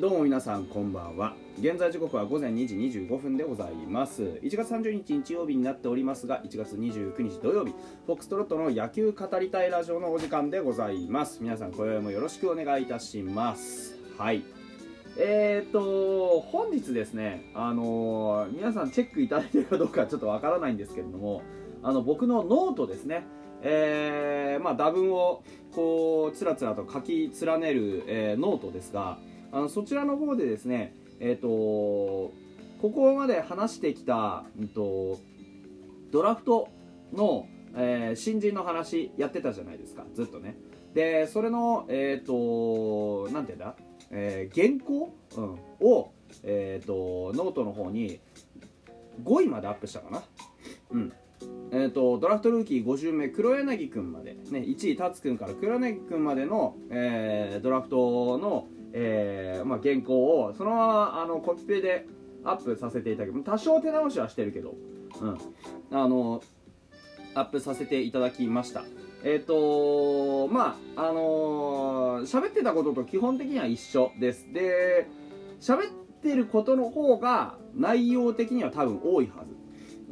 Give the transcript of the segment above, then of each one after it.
どうも皆さんこんばんは。現在時刻は午前2時25分でございます。1月30日日曜日になっておりますが1月29日土曜日フォックストロットの野球語りたいラジオのお時間でございます。皆さん今宵もよろしくお願いいたします。はい。えーと本日ですねあのー皆さんチェックいただいてるかどうかちょっとわからないんですけれどもあの僕のノートですね。えーまあ、駄文をこうつらつらと書き連ねる、えーノートですがあのそちらの方でですねえっ、とここまで話してきた、うん、とドラフトの、えー新人の話やってたじゃないですかずっとね。でそれのえっ、となんていうんだ、えー原稿、うん、を、えー、とノートの方に5位までアップしたかな。うん。えー、とドラフトルーキー50名黒柳君まで、ね、1位達君から黒柳君までの、えードラフトの、えーまあ、原稿をそのままあのコピペでアップさせていただき多少手直しはしてるけど、うん、あのアップさせていただきました。えっ、とまああのー喋ってたことと基本的には一緒です。で喋ってることの方が内容的には多分多いはず。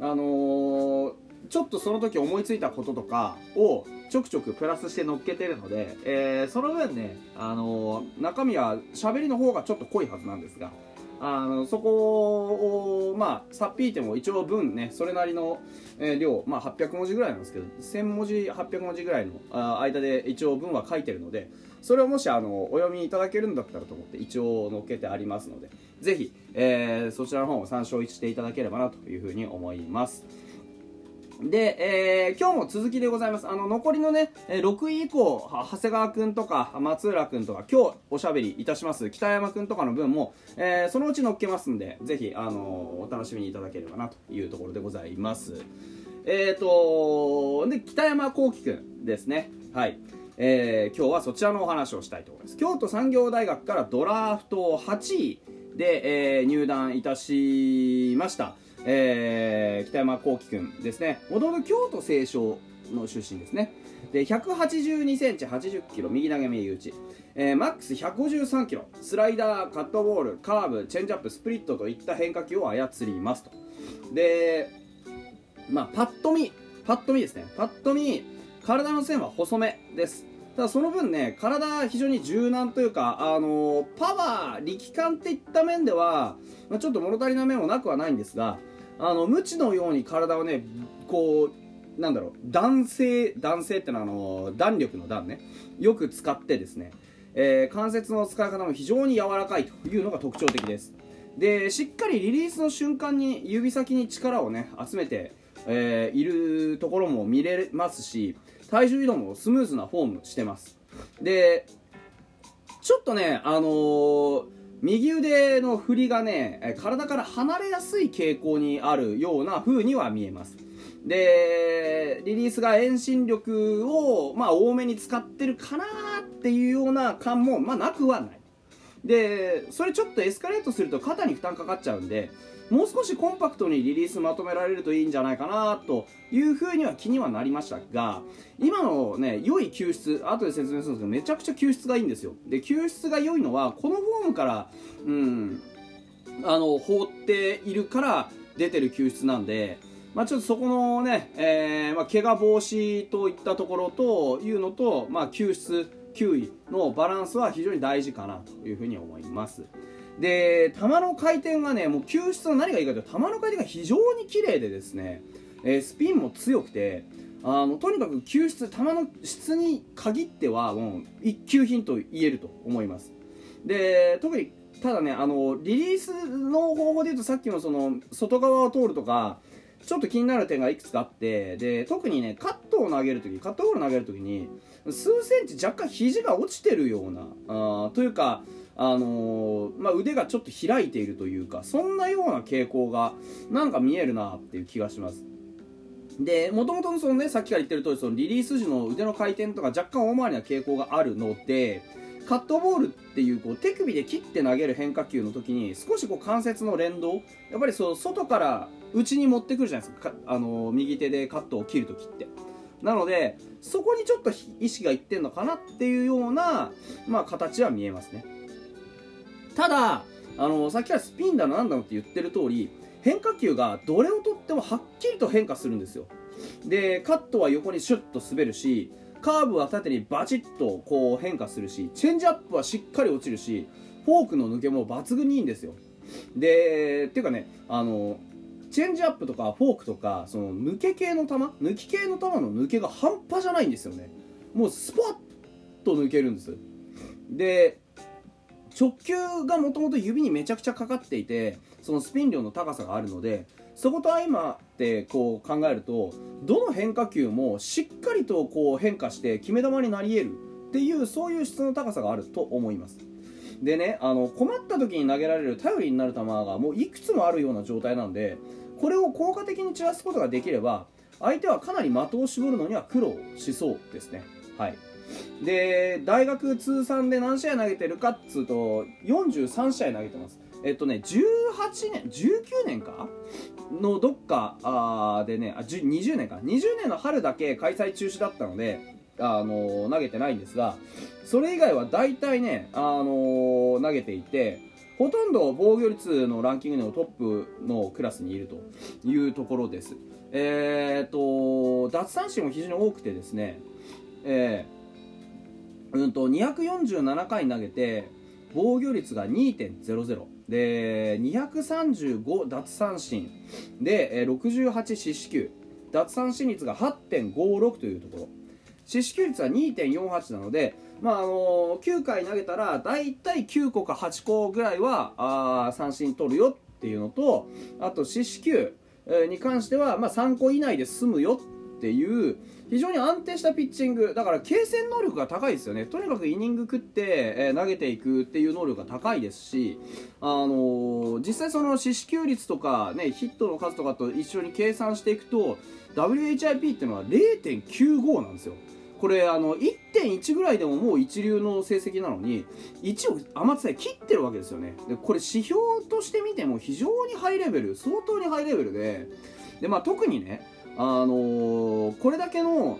あのーちょっとその時思いついたこととかをちょくちょくプラスして乗っけてるので、えーその分ね、あのー中身は喋りの方がちょっと濃いはずなんですが、あのそこを、まあ、さっぴいても一応文ね、それなりの、えー量、まあ、800文字ぐらいなんですけど、1000文字、800文字ぐらいのあ間で一応文は書いてるので、それをもしあのお読みいただけるんだったらと思って一応載っけてありますので、ぜひ、えーそちらの方を参照していただければなというふうに思います。で、えー今日も続きでございます。あの、残りのね、6位以降、長谷川くんとか、松浦くんとか、今日おしゃべりいたします、北山くんとかの分も、えーそのうち載っけますんで、ぜひ、あのお楽しみにいただければなというところでございます。えーとで、北山幸輝くんですね。はい。えー今日はそちらのお話をしたいと思います。京都産業大学からドラフト8位で、えー入団いたしました。えー北山幸輝くんですね。もともと京都清少の出身ですね。で、182センチ、80キロ、右投げ右打ち。えーマックス153キロ、スライダー、カットボール、カーブ、チェンジアップ、スプリットといった変化球を操りますと。で、まあ、パッと見、パッと見ですね。パッと見、体の線は細めです。ただその分ね、体非常に柔軟というか、あのパワー、力感っていった面では、まあ、ちょっと物足りな面もなくはないんですが、あの、無知のように体をね、こう、なんだろう、男性、男性ってのはあの、弾力の弾ね、よく使ってですね、えー関節の使い方も非常に柔らかいというのが特徴的です。で、しっかりリリースの瞬間に指先に力をね、集めて、えーいるところも見れますし、体重移動もスムーズなフォームしてます。で、ちょっとね、あのー右腕の振りがね、体から離れやすい傾向にあるような風には見えます。で、リリースが遠心力を、まあ、多めに使ってるかなっていうような感も、まあ、なくはない。で、それちょっとエスカレートすると肩に負担かかっちゃうんで、もう少しコンパクトにリリースまとめられるといいんじゃないかなというふうには気にはなりましたが、今のね、良い救出、後で説明するんですけど、めちゃくちゃ救出がいいんですよ。で、救出が良いのは、このフォームから、うん、あの、放っているから出てる救出なんで、まあちょっとそこのね、えー、まあ怪我防止といったところというのと、まあ救出、球威のバランスは非常に大事かなというふうに思います。で、球の回転がね、もう救出の何がいいかというと、球の回転が非常に綺麗でですね、えースピンも強くて、あの、とにかく救出、球の質に限っては、もう一級品と言えると思います。で、特に、ただね、あの、リリースの方法で言うと、さっきのその、外側を通るとか、ちょっと気になる点がいくつかあって、で、特にね、カットを投げるとき、カットボールを投げるときに、数センチ若干肘が落ちてるような、あというか、あのーまあ、腕がちょっと開いているというか、そんなような傾向が、なんか見えるなっていう気がします。で、もともとのそのね、さっきから言ってる通り、そのリリース時の腕の回転とか若干大回りな傾向があるので、カットボールっていうこう手首で切って投げる変化球の時に少しこう関節の連動やっぱりそう外から内に持ってくるじゃないですか。あの右手でカットを切る時って。なのでそこにちょっと意識がいってんのかなっていうような、まあ、形は見えますね。ただあのさっきからスピンだのなんだのって言ってる通り変化球がどれをとってもはっきりと変化するんですよ。でカットは横にシュッと滑るしカーブは縦にバチッとこう変化するしチェンジアップはしっかり落ちるしフォークの抜けも抜群にいいんですよ。でっていうかねあのチェンジアップとかフォークとかその抜け系の球抜き系の球の抜けが半端じゃないんですよね。もうスパッと抜けるんです。で直球がもともと指にめちゃくちゃかかっていてそのスピン量の高さがあるのでそこと相まってこう考えるとどの変化球もしっかりとこう変化して決め球になり得るっていうそういう質の高さがあると思います。でねあの困った時に投げられる頼りになる球がもういくつもあるような状態なのでこれを効果的に散らすことができれば相手はかなり的を絞るのには苦労しそうですね。はい。で大学通算で何試合投げてるかっつうと43試合投げてますえっとね18年19年かのどっかあでねあ20年か20年の春だけ開催中止だったのであの投げてないんですがそれ以外は大体ね、あの投げていてほとんど防御率のランキングのトップのクラスにいるというところです。えーと、奪三振も非常に多くてですね、えー、うんと247回投げて防御率が2.00で235奪三振。で68四死球。奪三振率が8.56というところ。四死球率は2.48なので、まああの9回投げたら大体9個か8個ぐらいはあ三振取るよっていうのとあと四死球に関しては、まあ、3個以内で済むよっていう非常に安定したピッチングだから継戦能力が高いですよね。とにかくイニング食って、え、投げていくっていう能力が高いですし、あのー、実際その四死球率とか、ね、ヒットの数とかと一緒に計算していくと WHIP っていうのは0.95なんですよ。これあの1.1ぐらいでももう一流の成績なのに1を甘津で切ってるわけですよね。でこれ指標として見ても非常にハイレベル相当にハイレベルでで、まあ、特にねあのー、これだけの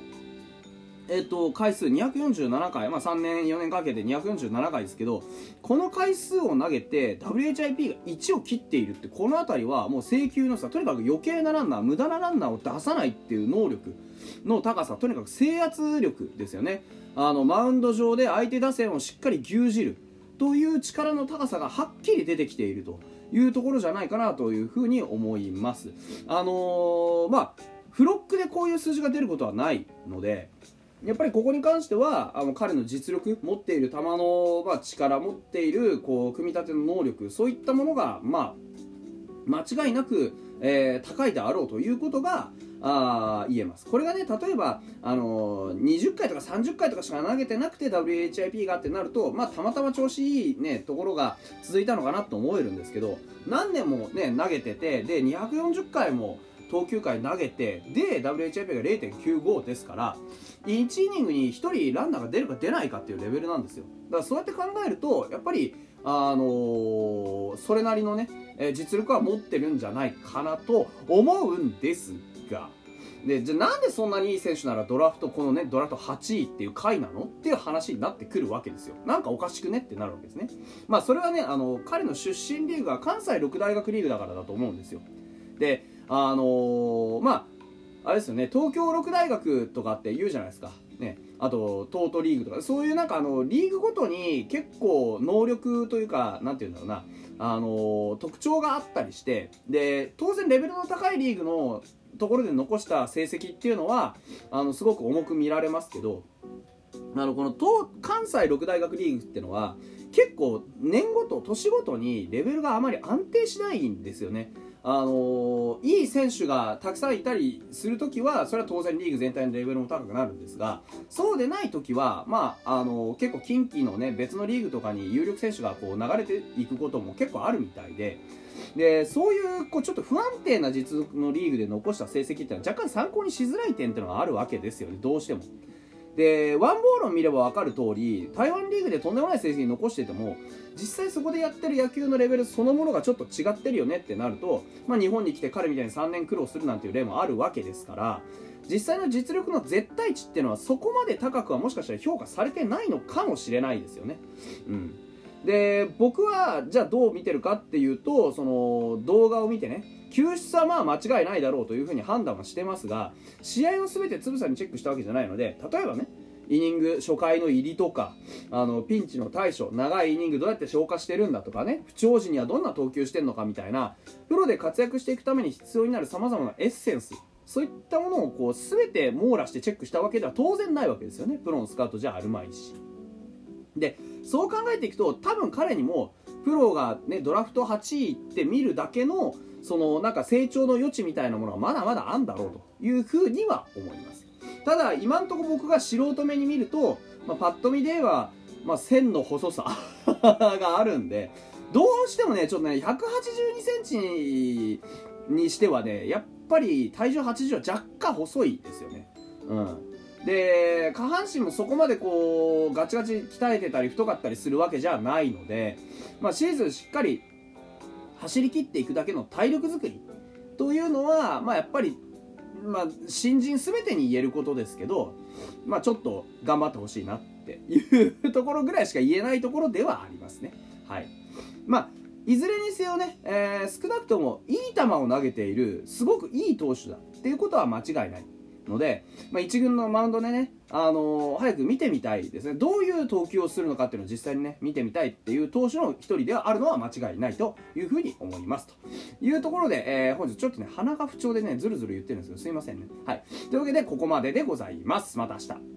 えっと、回数247回、まあ、3年、4年かけて247回ですけど、この回数を投げて WHIP が1を切っているって、この辺りはもう請求のさ、とにかく余計なランナー、無駄なランナーを出さないっていう能力の高さ、とにかく制圧力ですよね。あの、マウンド上で相手打線をしっかり牛耳るという力の高さがはっきり出てきているというところじゃないかなというふうに思います。あのー、まあ、フロックでこういう数字が出ることはないので、やっぱりここに関してはあの彼の実力持っている球の、まあ、力持っているこう組み立ての能力そういったものが、まあ、間違いなく、えー、高いであろうということがあ言えます。これがね例えば、あのー、20回とか30回とかしか投げてなくて WHIP がってなると、まあ、たまたま調子いい、ね、ところが続いたのかなと思えるんですけど何年も、ね、投げててで240回も投球回投げてで WHIP が0.95ですから1イニングに1人ランナーが出るか出ないかっていうレベルなんですよ。だからそうやって考えるとやっぱりあのー、それなりのね、え実力は持ってるんじゃないかなと思うんですがでじゃあなんでそんなにいい選手ならドラフトこのねドラフト8位っていう回なの？っていう話になってくるわけですよ。なんかおかしくねってなるわけですね。まあそれはねあの彼の出身リーグが関西六大学リーグだからだと思うんですよ。であのー、まああれですよね東京六大学とかって言うじゃないですか。ね。あとトートリーグとか。そういうなんかあのリーグごとに結構能力というかなんて言うんだろうな。あの特徴があったりして。で当然レベルの高いリーグのところで残した成績っていうのはあのすごく重く見られますけどあのこの東関西六大学リーグっていうのは結構年ごと年ごとにレベルがあまり安定しないんですよね。あのいい選手がたくさんいたりするときはそれは当然リーグ全体のレベルも高くなるんですがそうでないときは、まああの結構近畿の、ね、別のリーグとかに有力選手がこう流れていくことも結構あるみたいででそういうこうちょっと不安定な実力のリーグで残した成績っていうのは若干参考にしづらい点っていうのがあるわけですよねどうしても。でワンボールを見れば分かる通り台湾リーグでとんでもない成績残してても実際そこでやってる野球のレベルそのものがちょっと違ってるよねってなると、まあ、日本に来て彼みたいに3年苦労するなんていう例もあるわけですから実際の実力の絶対値っていうのはそこまで高くはもしかしたら評価されてないのかもしれないですよね。うんで僕はじゃあどう見てるかっていうとその動画を見てね救出はまあ間違いないだろうというふうに判断はしてますが試合を全てつぶさにチェックしたわけじゃないので例えばねイニング初回の入りとかあのピンチの対処長いイニングどうやって消化してるんだとかね不調時にはどんな投球してるのかみたいなプロで活躍していくために必要になるさまざまなエッセンスそういったものをこう全て網羅してチェックしたわけでは当然ないわけですよね。プロのスカウトじゃあるまいし。でそう考えていくと多分彼にもプロが、ね、ドラフト8位って見るだけのそのなんか成長の余地みたいなものはまだまだあんだろうというふうには思います。ただ今んところ僕が素人目に見ると、まあ、パッと見では、まあ、線の細さ があるんでどうしてもねちょっとね1 8 2センチにしてはねやっぱり体重80は若干細いですよね。うん。で下半身もそこまでこうガチガチ鍛えてたり太かったりするわけじゃないので、まあ、シーズンしっかり走り切っていくだけの体力づくりというのは、まあ、やっぱり、まあ、新人全てに言えることですけど、まあ、ちょっと頑張ってほしいなっていうところぐらいしか言えないところではありますね。はいまあいずれにせよね、えー、少なくともいい球を投げているすごくいい投手だっていうことは間違いないので、まあ、1軍のマウンドでね、あのー、早く見てみたいですね。どういう投球をするのかっていうのを実際にね見てみたいっていう投手の1人ではあるのは間違いないというふうに思います。というところで、えー、本日ちょっとね鼻が不調でねずるずる言ってるんですけどすいませんね。はい。というわけでここまででございます。また明日。